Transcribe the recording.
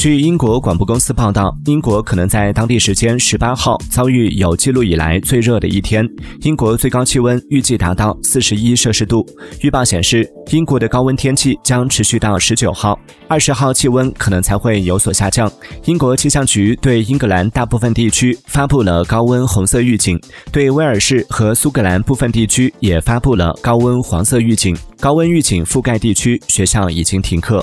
据英国广播公司报道，英国可能在当地时间十八号遭遇有记录以来最热的一天，英国最高气温预计达到四十一摄氏度。预报显示，英国的高温天气将持续到十九号，二十号气温可能才会有所下降。英国气象局对英格兰大部分地区发布了高温红色预警，对威尔士和苏格兰部分地区也发布了高温黄色预警。高温预警覆盖地区，学校已经停课。